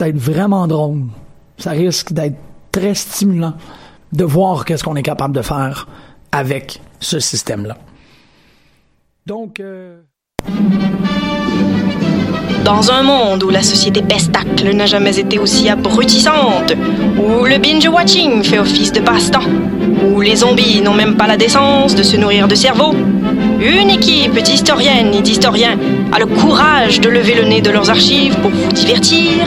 d'être vraiment drôle. Ça risque d'être très stimulant de voir qu'est-ce qu'on est capable de faire avec ce système-là. Donc, euh... Dans un monde où la société pestacle n'a jamais été aussi abrutissante, où le binge-watching fait office de passe-temps, où les zombies n'ont même pas la décence de se nourrir de cerveau, une équipe d'historiennes et d'historiens a le courage de lever le nez de leurs archives pour vous divertir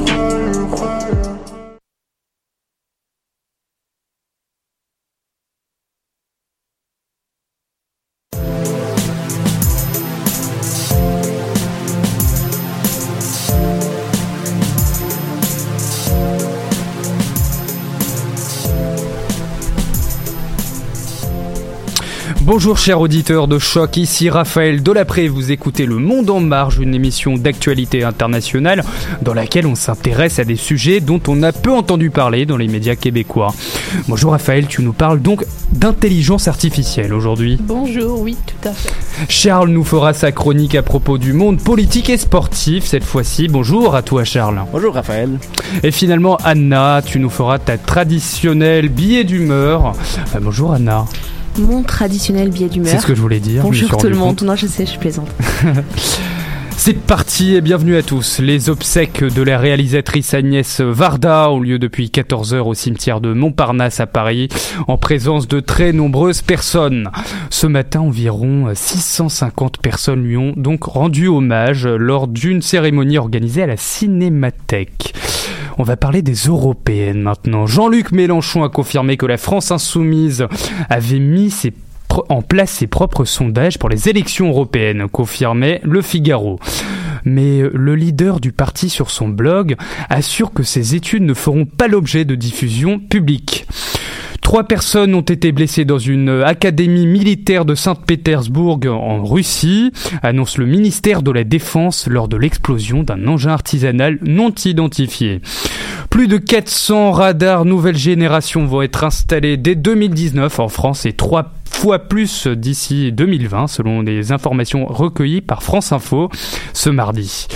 Bonjour chers auditeurs de choc, ici Raphaël Delapré, vous écoutez Le Monde en Marge, une émission d'actualité internationale dans laquelle on s'intéresse à des sujets dont on a peu entendu parler dans les médias québécois. Bonjour Raphaël, tu nous parles donc d'intelligence artificielle aujourd'hui. Bonjour, oui, tout à fait. Charles nous fera sa chronique à propos du monde politique et sportif cette fois-ci. Bonjour à toi Charles. Bonjour Raphaël. Et finalement Anna, tu nous feras ta traditionnelle billet d'humeur. Euh, bonjour Anna. Mon traditionnel billet d'humeur. C'est ce que je voulais dire. Bonjour tout le monde. compte. Non, je sais, je plaisante. C'est parti et bienvenue à tous. Les obsèques de la réalisatrice Agnès Varda ont lieu depuis 14 heures au cimetière de Montparnasse à Paris, en présence de très nombreuses personnes. Ce matin, environ 650 personnes lui ont donc rendu hommage lors d'une cérémonie organisée à la Cinémathèque. On va parler des européennes maintenant. Jean-Luc Mélenchon a confirmé que la France insoumise avait mis en place ses propres sondages pour les élections européennes, confirmait Le Figaro. Mais le leader du parti sur son blog assure que ces études ne feront pas l'objet de diffusion publique. Trois personnes ont été blessées dans une euh, académie militaire de Saint-Pétersbourg en Russie, annonce le ministère de la Défense lors de l'explosion d'un engin artisanal non identifié. Plus de 400 radars nouvelle génération vont être installés dès 2019 en France et trois fois plus d'ici 2020 selon les informations recueillies par France Info ce mardi.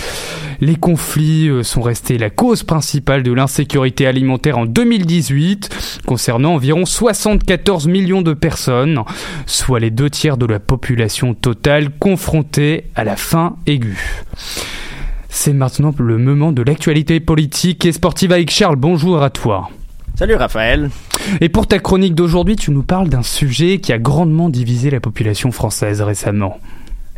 Les conflits euh, sont restés la cause principale de l'insécurité alimentaire en 2018, concernant environ 74 millions de personnes, soit les deux tiers de la population totale confrontée à la faim aiguë. C'est maintenant le moment de l'actualité politique et sportive avec Charles. Bonjour à toi. Salut Raphaël. Et pour ta chronique d'aujourd'hui, tu nous parles d'un sujet qui a grandement divisé la population française récemment.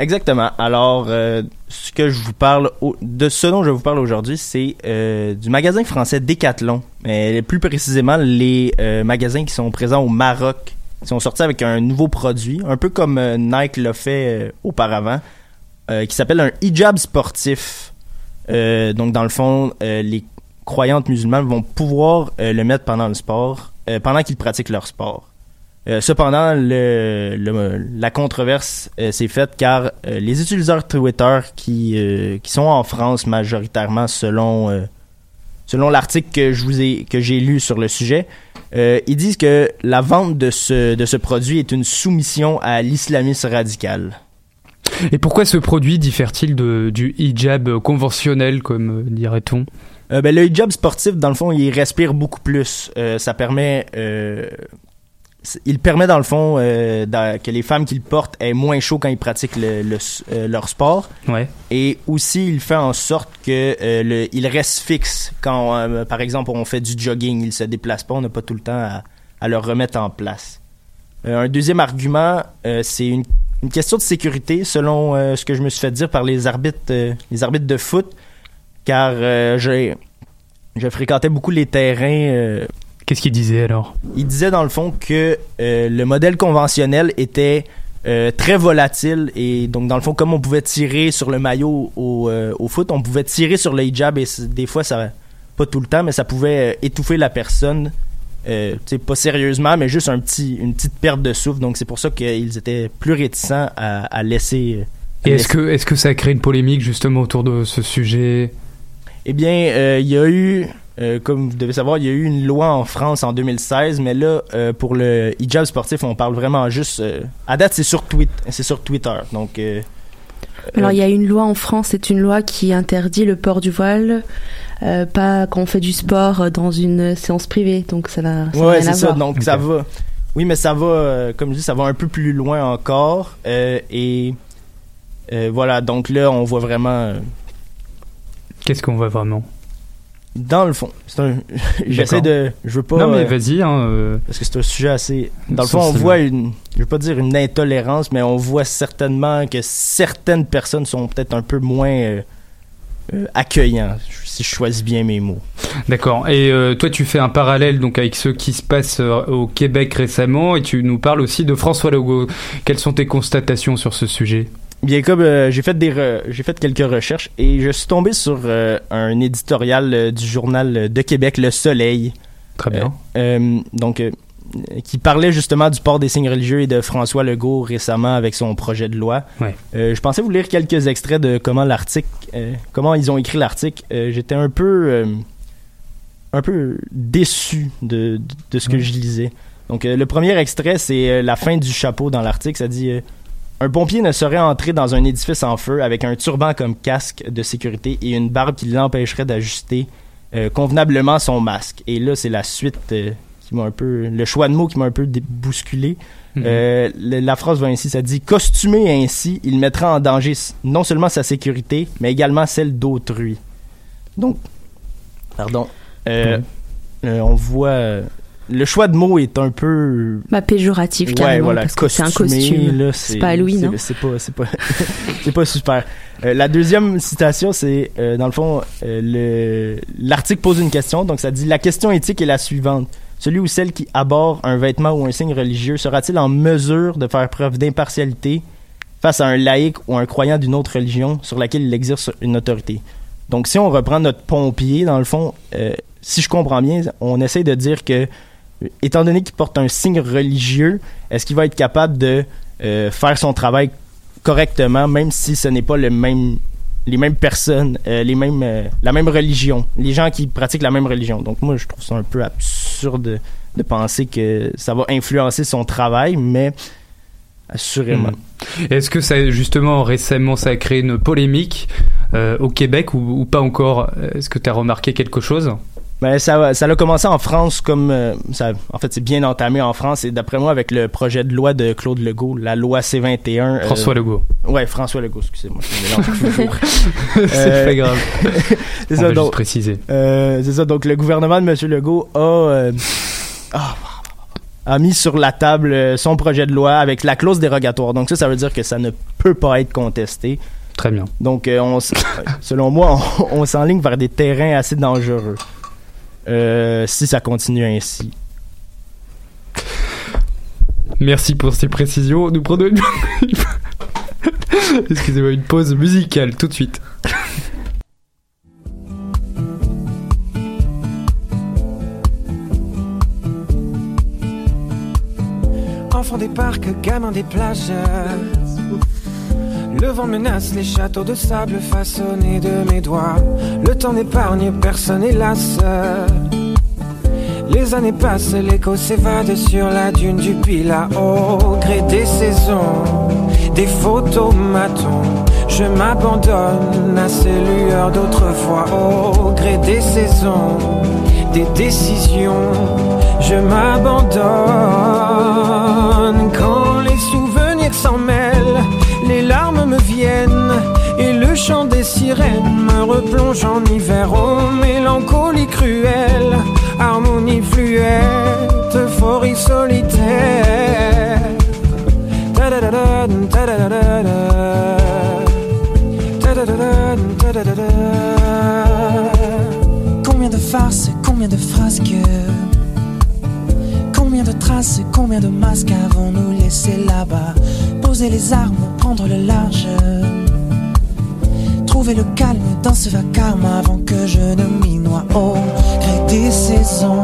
Exactement. Alors, euh, ce que je vous parle, de ce dont je vous parle aujourd'hui, c'est euh, du magasin français Decathlon. Mais plus précisément, les euh, magasins qui sont présents au Maroc. Ils sont sortis avec un nouveau produit, un peu comme Nike l'a fait auparavant, qui s'appelle un hijab sportif. Donc, dans le fond, les croyantes musulmanes vont pouvoir euh, le mettre pendant le sport, euh, pendant qu'ils pratiquent leur sport. Euh, cependant, la controverse s'est faite car les utilisateurs Twitter qui, qui sont en France majoritairement selon, l'article que j'ai lu sur le sujet, ils disent que la vente de ce, produit est une soumission à l'islamisme radical. Et pourquoi ce produit diffère-t-il du hijab conventionnel, comme dirait-on? Euh, ben, le hijab sportif, dans le fond, il respire beaucoup plus. Euh, ça permet... euh, il permet, dans le fond, euh, dans- que les femmes qui le portent aient moins chaud quand ils pratiquent le- le s- euh, leur sport. Ouais. Et aussi, il fait en sorte que euh, le, il reste fixe quand, par exemple, on fait du jogging. Il se déplace pas. On n'a pas tout le temps à, à le remettre en place. Un deuxième argument, euh, c'est une, une question de sécurité, selon euh, ce que je me suis fait dire par les arbitres, euh, les arbitres de foot, car euh, j'ai, je fréquentais beaucoup les terrains. euh, Qu'est-ce qu'il disait alors? il disait dans le fond que euh, le modèle conventionnel était euh, très volatile et donc dans le fond comme on pouvait tirer sur le maillot au, au foot, on pouvait tirer sur le hijab et des fois ça pas tout le temps mais ça pouvait étouffer la personne pas sérieusement mais juste un petit une petite perte de souffle. Donc c'est pour ça qu'ils étaient plus réticents à, à laisser à Et est-ce laisser- que, est-ce que ça a créé une polémique justement autour de ce sujet? Eh bien, euh, il y a eu, euh, comme vous devez savoir, il y a eu une loi en France en 2016, mais là, euh, pour le hijab sportif, on parle vraiment juste. euh, à date, c'est sur, tweet, c'est sur Twitter. Donc, euh, Alors, il y a une loi en France, c'est une loi qui interdit le port du voile, euh, pas quand on fait du sport dans une séance privée. Donc, ça n'a ça ouais, rien à c'est ça. voir. Donc, ça va. Oui, mais ça va, comme je dis, ça va un peu plus loin encore. euh, et euh, voilà, donc là, on voit vraiment. Qu'est-ce qu'on voit vraiment? Dans le fond, c'est un. J'essaie de. Je veux pas. Non mais euh, vas-y. Hein, euh, Parce que c'est un sujet assez. Dans le fond, on voit une. Je veux pas dire une intolérance, mais on voit certainement que certaines personnes sont peut-être un peu moins euh, euh, accueillants, si je choisis bien mes mots. D'accord. Et toi, tu fais un parallèle donc avec ce qui se passe au Québec récemment, et tu nous parles aussi de François Legault. Quelles sont tes constatations sur ce sujet? Bien comme euh, j'ai fait des j'ai fait quelques recherches et je suis tombé sur euh, un éditorial euh, du journal de Québec Le Soleil. Très bien. Donc euh, qui parlait justement du port des signes religieux et de François Legault récemment avec son projet de loi. Ouais. Je pensais vous lire quelques extraits de comment l'article, comment ils ont écrit l'article. J'étais un peu, un peu déçu de, de, de ce que Ouais. je lisais. Donc le premier extrait, c'est la fin du chapeau dans l'article. Ça dit un pompier ne saurait entrer dans un édifice en feu avec un turban comme casque de sécurité et une barbe qui l'empêcherait d'ajuster euh, convenablement son masque. Et là, c'est la suite euh, qui m'a un peu, le choix de mots qui m'a un peu bousculé. Mhm. Euh, le- la phrase va ainsi, ça dit costumé ainsi, il mettra en danger non seulement sa sécurité, mais également celle d'autrui. Donc, pardon, euh, Mhm. euh, on voit euh, le choix de mots est un peu Bah, péjoratif, ouais carrément, voilà parce que c'est un costume. là, C'est pas Halloween, c'est- hein. c'est pas c'est pas c'est pas super. Euh, la deuxième citation, c'est euh, dans le fond euh, le l'article pose une question, donc ça dit la question éthique est la suivante. Celui ou celle qui aborde un vêtement ou un signe religieux sera-t-il en mesure de faire preuve d'impartialité face à un laïc ou un croyant d'une autre religion sur laquelle il exerce une autorité? Donc, si on reprend notre pompier, dans le fond, si je comprends bien, on essaie de dire que, étant donné qu'il porte un signe religieux, est-ce qu'il va être capable de euh, faire son travail correctement, même si ce n'est pas le même, les mêmes personnes, euh, les mêmes, euh, la même religion, les gens qui pratiquent la même religion? Donc, moi, je trouve ça un peu absurde de penser que ça va influencer son travail, mais assurément. Mhm. Est-ce que ça justement récemment ça a créé une polémique au Québec ou, ou pas encore? Est-ce que tu as remarqué quelque chose? Ben, ça, ça a commencé en France comme euh, ça, en fait c'est bien entamé en France et d'après moi avec le projet de loi de Claude Legault, la loi C21. euh, François Legault. Ouais, François Legault, excusez-moi, je me c'est Euh, pas grave. c'est ça juste donc. préciser. euh, c'est ça donc le gouvernement de Monsieur Legault a euh, a mis sur la table euh, son projet de loi avec la clause dérogatoire. Donc ça ça veut dire que ça ne peut pas être contesté. Très bien. Donc, euh, on, selon moi, on, on s'enligne vers des terrains assez dangereux. Euh, si ça continue ainsi. Merci pour ces précisions. Nous prenons une, Excusez-moi, une pause musicale tout de suite. Enfant des parcs, gamin des plages. Le vent menace les châteaux de sable façonnés de mes doigts. Le temps n'épargne personne, hélas. Les années passent, l'écho s'évade sur la dune du Pila au gré des saisons, des photomatons. Je m'abandonne à ces lueurs d'autrefois au gré des saisons, des décisions. Je m'abandonne quand les souvenirs s'en et le chant des sirènes me replonge en hiver. Oh, mélancolie cruelle harmonie fluette, euphorie solitaire. Combien de farces, combien de frasques Combien de traces, combien de masques avons-nous laissé là-bas? Les armes, prendre le large Trouver le calme dans ce vacarme avant que je ne m'y noie au gré des saisons,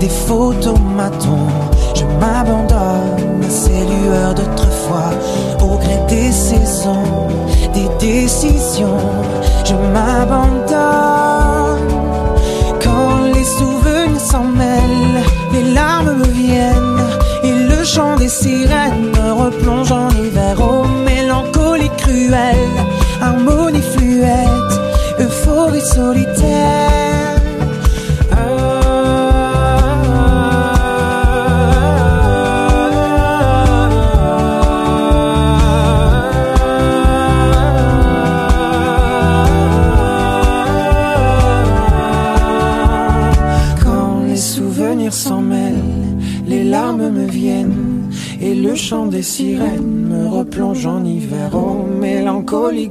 des photomatons. Je m'abandonne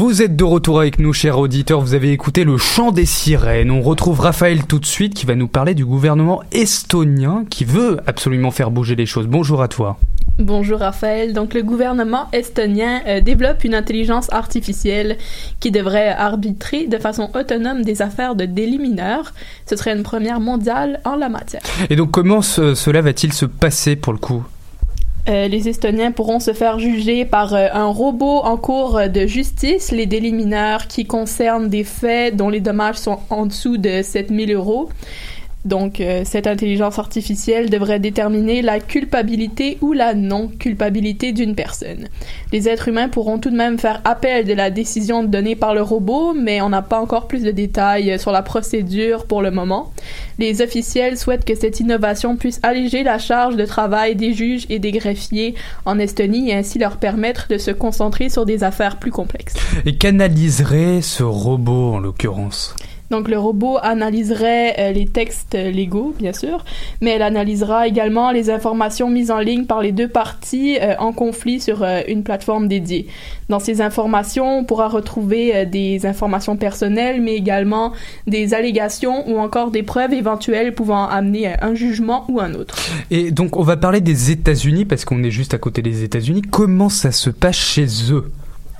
Vous êtes de retour avec nous, chers auditeurs. Vous avez écouté le chant des sirènes. On retrouve Raphaël tout de suite qui va nous parler du gouvernement estonien qui veut absolument faire bouger les choses. Bonjour à toi. Bonjour Raphaël. Donc le gouvernement estonien euh, développe une intelligence artificielle qui devrait arbitrer de façon autonome des affaires de délits mineurs. Ce serait une première mondiale en la matière. Et donc comment ce- cela va-t-il se passer pour le coup? Euh, les Estoniens pourront se faire juger par euh, un robot en cours de justice les délits mineurs qui concernent des faits dont les dommages sont en dessous de 7000 euros. Donc, euh, cette intelligence artificielle devrait déterminer la culpabilité ou la non-culpabilité d'une personne. Les êtres humains pourront tout de même faire appel de la décision donnée par le robot, mais on n'a pas encore plus de détails sur la procédure pour le moment. Les officiels souhaitent que cette innovation puisse alléger la charge de travail des juges et des greffiers en Estonie et ainsi leur permettre de se concentrer sur des affaires plus complexes. Et qu'analyserait ce robot en l'occurrence? Donc le robot analyserait euh, les textes légaux, bien sûr, mais elle analysera également les informations mises en ligne par les deux parties euh, en conflit sur euh, une plateforme dédiée. Dans ces informations, on pourra retrouver des informations personnelles, mais également des allégations ou encore des preuves éventuelles pouvant amener un jugement ou un autre. Et donc on va parler des États-Unis parce qu'on est juste à côté des États-Unis. Comment ça se passe chez eux?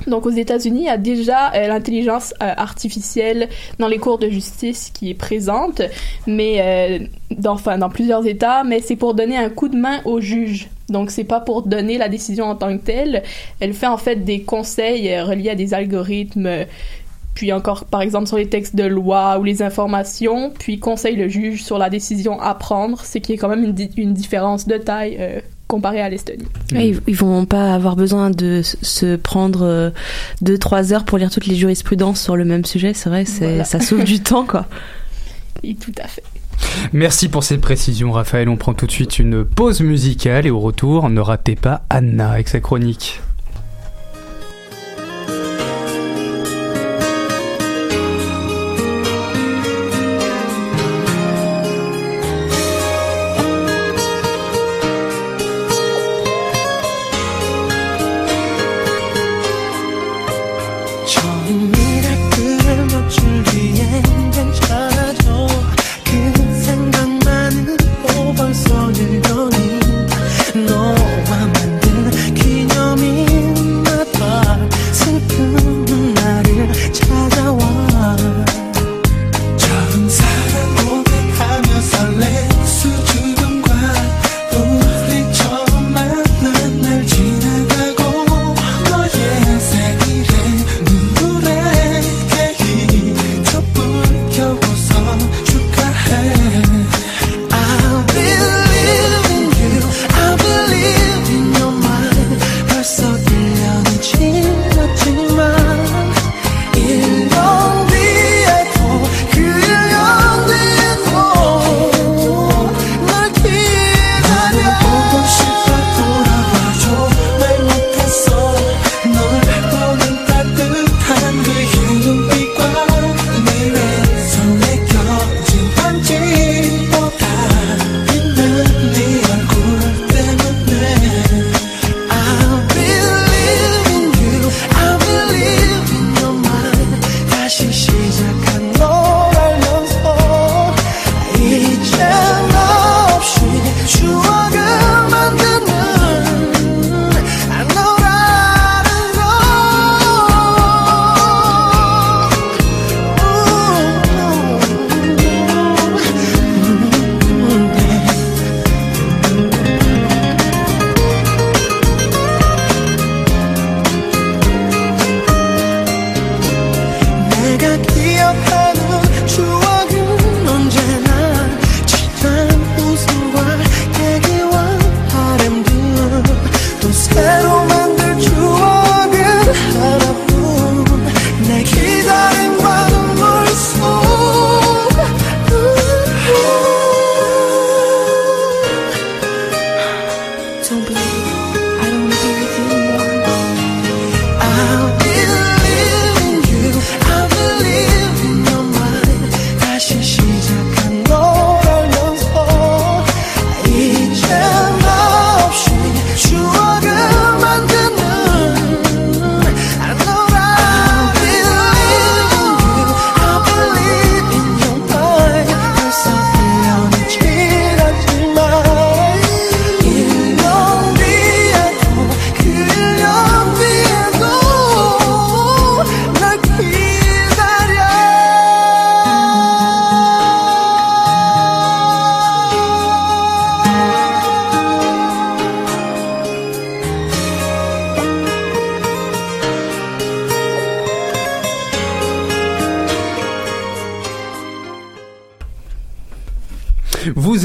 Donc aux États-Unis, il y a déjà euh, l'intelligence euh, artificielle dans les cours de justice qui est présente, mais euh, dans, enfin, dans plusieurs États, mais c'est pour donner un coup de main au juge. Donc c'est pas pour donner la décision en tant que telle. Elle fait en fait des conseils reliés à des algorithmes. puis encore, par exemple, sur les textes de loi ou les informations, puis conseille le juge sur la décision à prendre, ce qui est quand même une, une différence de taille euh, comparée à l'Estonie. Ils, ils vont pas avoir besoin de se prendre euh, deux trois heures pour lire toutes les jurisprudences sur le même sujet. C'est vrai, Voilà. ça sauve du temps quoi. Et tout à fait. Merci pour ces précisions Raphaël. On prend tout de suite une pause musicale et au retour, ne ratez pas Anna avec sa chronique.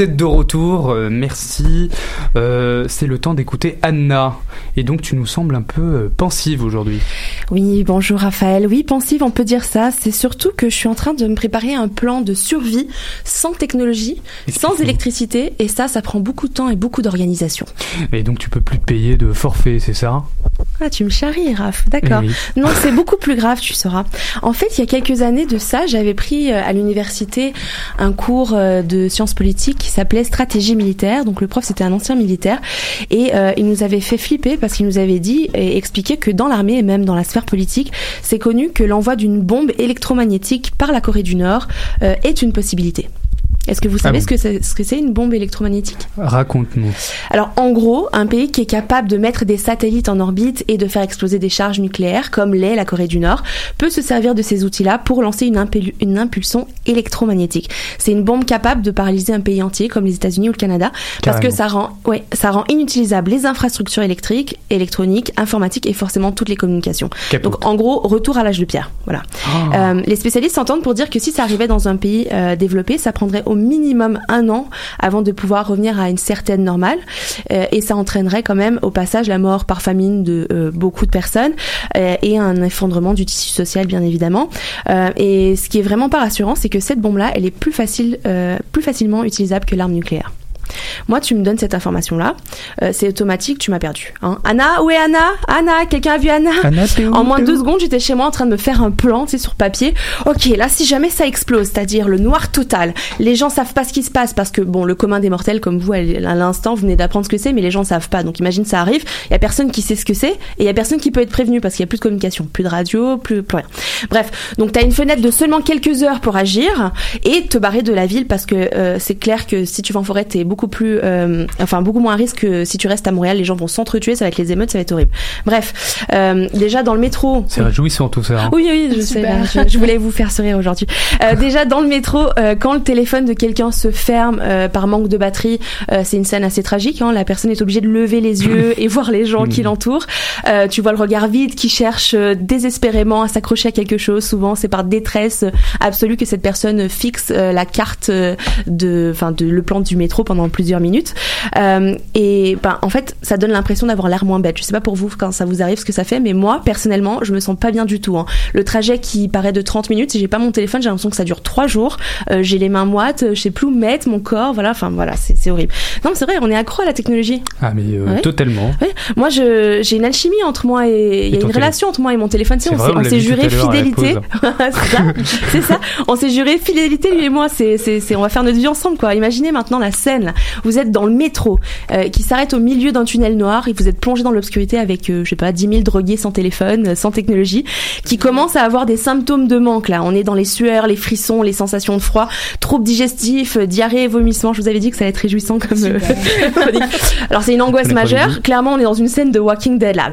Êtes de retour, euh, merci. Euh, c'est le temps d'écouter Anna. Et donc tu nous sembles un peu euh, pensive aujourd'hui. Oui, bonjour Raphaël. Oui, pensive, on peut dire ça. C'est surtout que je suis en train de me préparer un plan de survie sans technologie, sans électricité. Et ça, ça prend beaucoup de temps et beaucoup d'organisation. Et donc tu peux plus te payer de forfait, c'est ça? Ah, tu me charries, Raph. D'accord. Eh oui. Non, c'est beaucoup plus grave, tu sauras. En fait, il y a quelques années de ça, j'avais pris euh, à l'université un cours euh, de sciences politiques qui s'appelait stratégie militaire. Donc le prof, c'était un ancien militaire. Et euh, il nous avait fait flipper parce qu'il nous avait dit et expliqué que dans l'armée et même dans la sphère politique, c'est connu que l'envoi d'une bombe électromagnétique par la Corée du Nord euh, est une possibilité. Est-ce que vous savez bon ce que c'est une bombe électromagnétique? Raconte-nous. alors en gros, un pays qui est capable de mettre des satellites en orbite et de faire exploser des charges nucléaires, comme l'est la Corée du Nord, peut se servir de ces outils-là pour lancer une, impulsion électromagnétique. C'est une bombe capable de paralyser un pays entier, comme les États-Unis ou le Canada, parce que ça rend, ouais, ça rend inutilisables les infrastructures électriques, électroniques, informatiques et forcément toutes les communications. Donc en gros, retour à l'âge de pierre. Voilà. Ah. Euh, les spécialistes s'entendent pour dire que si ça arrivait dans un pays euh, développé, ça prendrait au minimum un an avant de pouvoir revenir à une certaine normale, Euh, et ça entraînerait quand même au passage la mort par famine de euh, beaucoup de personnes euh, et un effondrement du tissu social bien évidemment. Et ce qui est vraiment pas rassurant, c'est que cette bombe-là, elle est plus facile, plus facilement utilisable que l'arme nucléaire. Moi, tu me donnes cette information-là, euh, c'est automatique, tu m'as perdu. Hein. Anna, où est Anna? Anna, quelqu'un a vu Anna, En moins de deux secondes, j'étais chez moi en train de me faire un plan, tu sais, sur papier. Ok, là, si jamais ça explose, c'est-à-dire le noir total, les gens savent pas ce qui se passe parce que bon, le commun des mortels comme vous à l'instant, vous venez d'apprendre ce que c'est, mais les gens savent pas. Donc imagine ça arrive, il y a personne qui sait ce que c'est et il y a personne qui peut être prévenu parce qu'il y a plus de communication, plus de radio, plus, plus rien. Bref, donc tu as une fenêtre de seulement quelques heures pour agir et te barrer de la ville parce que euh, c'est clair que si tu vas en forêt, t'es beaucoup plus, euh, enfin beaucoup moins à risque que si tu restes à Montréal. Les gens vont s'entretuer, ça va être les émeutes, ça va être horrible. Bref, euh, déjà dans le métro. C'est réjouissant tout ça. hein. Oui, oui, je sais. Super. là, je, je voulais vous faire sourire aujourd'hui. Euh, déjà dans le métro, euh, quand le téléphone de quelqu'un se ferme euh, par manque de batterie, euh, c'est une scène assez tragique. Hein. La personne est obligée de lever les yeux et voir les gens qui l'entourent. Euh, tu vois le regard vide qui cherche désespérément à s'accrocher à quelque chose. Souvent, c'est par détresse absolue que cette personne fixe euh, la carte de, enfin, de le plan du métro pendant plusieurs minutes. Euh, et ben, en fait, ça donne l'impression d'avoir l'air moins bête. Je sais pas pour vous quand ça vous arrive ce que ça fait, mais moi, personnellement, je me sens pas bien du tout. hein. Le trajet qui paraît de 30 minutes, si j'ai pas mon téléphone, j'ai l'impression que ça dure trois jours. Euh, j'ai les mains moites, je sais plus où mettre mon corps, voilà. Enfin voilà, c'est horrible. Non, mais c'est vrai, on est accro à la technologie. Ah mais euh, Ouais. totalement. Ouais. Moi, je, j'ai une alchimie entre moi et il y a une relation entre moi et mon téléphone. Tu sais, C'est on s'est, juré fidélité. c'est ça. On s'est juré fidélité lui et moi. C'est, on va faire notre vie ensemble, quoi. Imaginez maintenant la scène. Là. Vous êtes dans le métro euh, qui s'arrête au milieu d'un tunnel noir et vous êtes plongé dans l'obscurité avec, euh, je sais pas, 10 000 drogués sans téléphone, euh, sans technologie, qui commencent à avoir des symptômes de manque. Là, on est dans les sueurs, les frissons, les sensations de froid, troubles digestifs, euh, diarrhée, vomissements. Je vous avais dit que ça allait être réjouissant comme euh. Alors c'est une angoisse majeure. Clairement, on est dans une scène de Walking Dead là.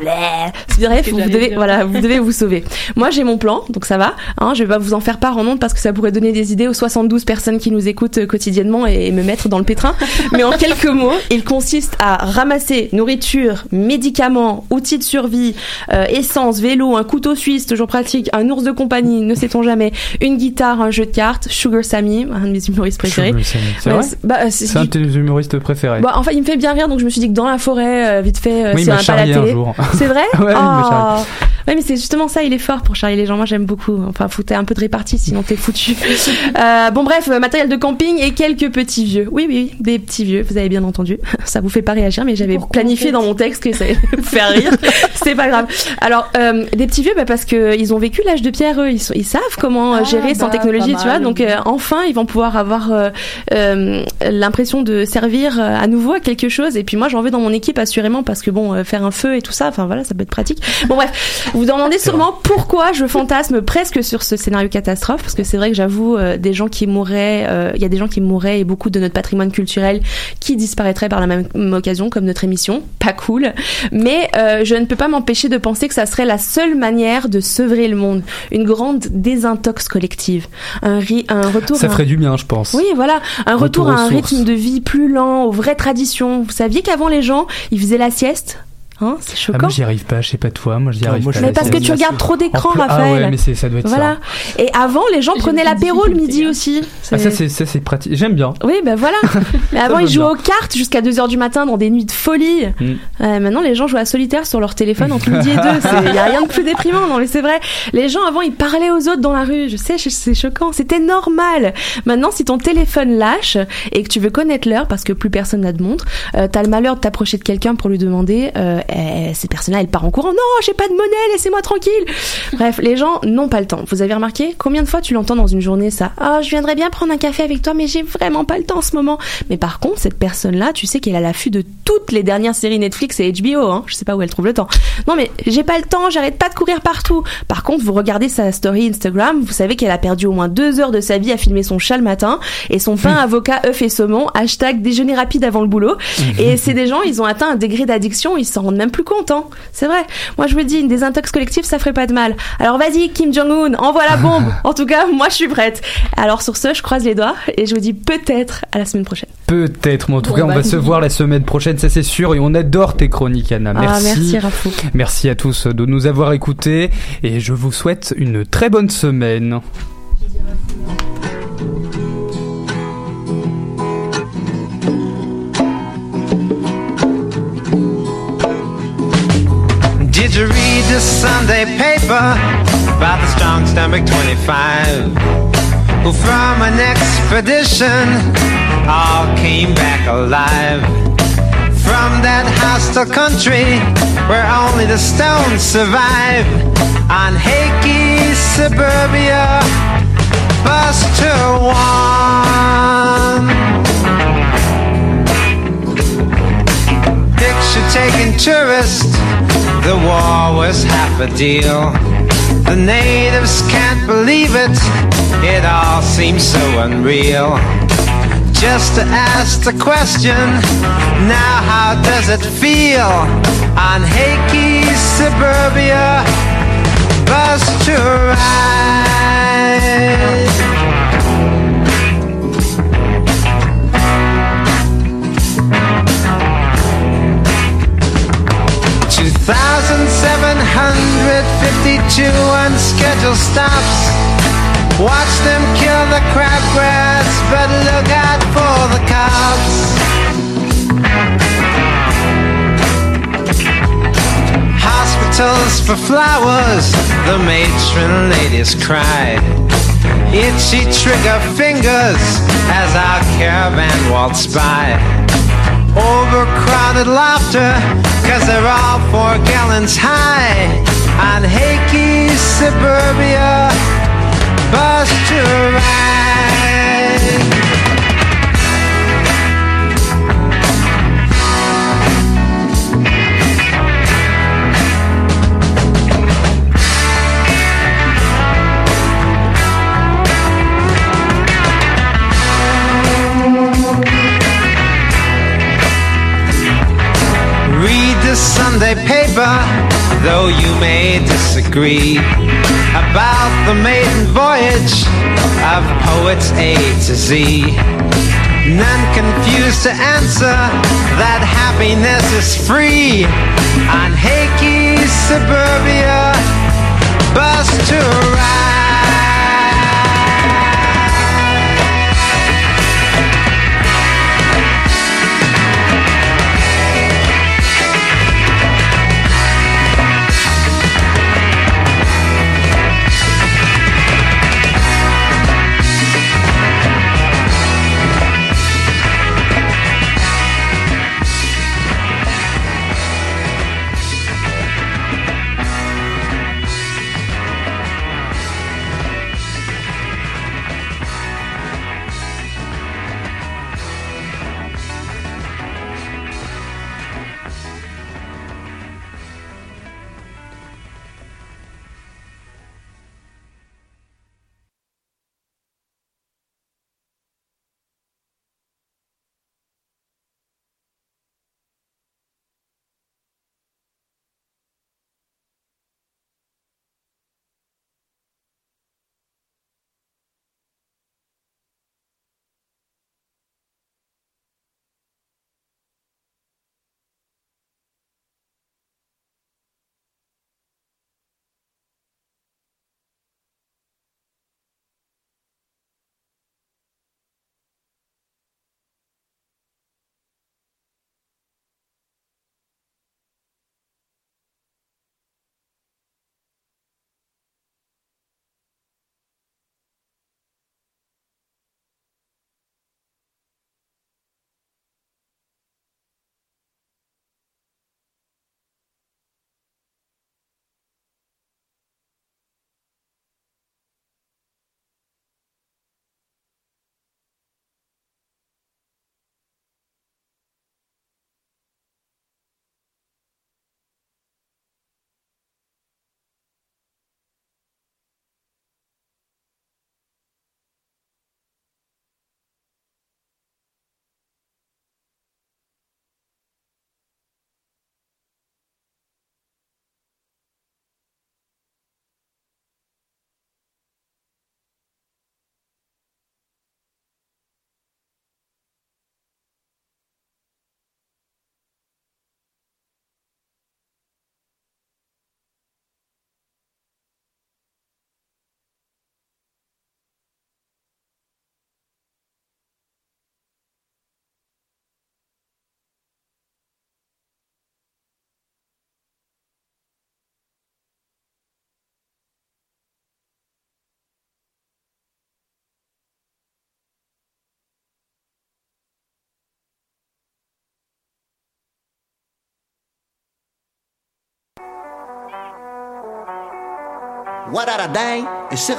Bref, vous devez, dire. voilà, vous devez vous sauver. Moi, j'ai mon plan, donc ça va. Hein, je vais pas vous en faire part en honte parce que ça pourrait donner des idées aux 72 personnes qui nous écoutent quotidiennement et me mettre dans le pétrin. Mais en quelques mots, il consiste à ramasser nourriture, médicaments, outils de survie, euh, essence, vélo, un couteau suisse toujours pratique, un ours de compagnie, ne sait-on jamais, une guitare, un jeu de cartes, Sugar Sammy, un de mes humoristes préférés. Sugar Sammy, C'est c'est- bah, c'est- C'est un de tes humoristes préférés. Bah, enfin, il me fait bien rire, donc je me suis dit que dans la forêt, euh, vite fait, euh, Oui, m'a n'a pas la un télé. C'est vrai Ouais, Oh. Ouais, mais c'est justement ça, il est fort pour charrier les gens. Moi, j'aime beaucoup. Enfin, faut un peu de répartie, sinon t'es foutu. Euh, bon, bref, euh, matériel de camping et quelques petits vieux. Oui, oui, des petits vieux. Vous avez bien entendu. Ça vous fait pas réagir, mais j'avais planifié dans mon texte que ça allait vous faire rire. C'est pas grave. Alors, euh, des petits vieux, bah, parce que ils ont vécu l'âge de pierre. Eux, ils, sont- ils savent comment euh, Ah, gérer sans bah, technologie, tu vois. Donc, euh, enfin, ils vont pouvoir avoir euh, euh, l'impression de servir euh, à nouveau à quelque chose. Et puis moi, j'en veux dans mon équipe assurément parce que bon, euh, faire un feu et tout ça, enfin voilà, ça peut être pratique. Bon bref, vous vous demandez sûrement pourquoi je fantasme presque sur ce scénario catastrophe parce que c'est vrai que j'avoue euh, des gens qui mourraient, euh, il y a des gens qui mourraient et beaucoup de notre patrimoine culturel qui disparaîtrait par la même occasion comme notre émission, pas cool. Mais euh, je ne peux pas m'empêcher de penser que ça serait la seule manière de sevrer le monde, une grande désintox collective, un, ri- un retour. Ça à un- ferait du bien, je pense. oui, voilà, un Retour retour, à un sources. rythme de vie plus lent, aux vraies traditions. Vous saviez qu'avant les gens, ils faisaient la sieste Hein, c'est Ah, choquant. moi, j'y arrive pas, je sais pas toi, moi, j'y Ah, arrive moi, pas. mais parce que tu regardes trop d'écran, Raphaël. Ah ouais, mais c'est- ça doit être voilà. Et avant, les gens prenaient l'apéro le midi aussi. ça. Ah, ça, c'est, ça, c'est pratique. J'aime bien. Oui, ben voilà. Mais avant, va ils jouaient bien. aux cartes jusqu'à 2h du matin dans des nuits de folie. Mm. Euh, maintenant, les gens jouent à solitaire sur leur téléphone entre midi et deux. Il y a rien de plus déprimant, non mais c'est vrai. Les gens, avant, ils parlaient aux autres dans la rue. Je sais, c'est choquant. C'était normal. Maintenant, si ton téléphone lâche et que tu veux connaître l'heure parce que plus personne n'a de montre, euh, t'as le malheur de t'approcher de quelqu'un pour lui demander, euh, eh, cette personne-là, elle part en courant. Non, j'ai pas de monnaie, laissez-moi tranquille. Bref, les gens n'ont pas le temps. Vous avez remarqué combien de fois tu l'entends dans une journée ça? Ah, je viendrais bien prendre un café avec toi, mais j'ai vraiment pas le temps en ce moment. Mais par contre, cette personne-là, tu sais qu'elle a l'affût de toutes les dernières séries Netflix et HBO. Hein. Je sais pas où elle trouve le temps. Non, mais j'ai pas le temps, j'arrête pas de courir partout. Par contre, vous regardez sa story Instagram, vous savez qu'elle a perdu au moins deux heures de sa vie à filmer son chat le matin et son pain avocat œuf et saumon. Hashtag déjeuner rapide avant le boulot. Et c'est des gens, ils ont atteint un degré d'addiction, ils s'en rendent même plus compte. Hein. C'est vrai. Moi, je vous dis, une désintox collective, ça ferait pas de mal. Alors vas-y, Kim Jong-un, envoie la bombe. en tout cas, moi, je suis prête. Alors sur ce, je croise les doigts et je vous dis peut-être à la semaine prochaine. Peut-être, mais en tout Bon, cas, on bah, va se voir la semaine prochaine, ça c'est sûr, et on adore tes chroniques, Anna. Ah, merci, Rafou. Merci à tous de nous avoir écoutés, et je vous souhaite une très bonne semaine. Read Sunday paper about the strong stomach 25 who from an expedition all came back alive. From that hostile country where only the stones survive. On Hakey suburbia, Buster One. Picture taking tourist, the war was half a deal. The natives can't believe it, it all seems so unreal. Just to ask the question, now how does it feel on Hakey suburbia? Bus to ride. 2,752 unscheduled stops. Watch them kill the crabgrass, but look out for the cops. Hospitals for flowers, the matron ladies cried. Itchy trigger fingers as our caravan waltzed by. Overcrowded laughter, cause they're all four gallons high. On Hakey suburbia, disagree about the maiden voyage of poets A to Z. None confused to answer that happiness is free on Hakey suburbia bus to ride. What a dang, et c'est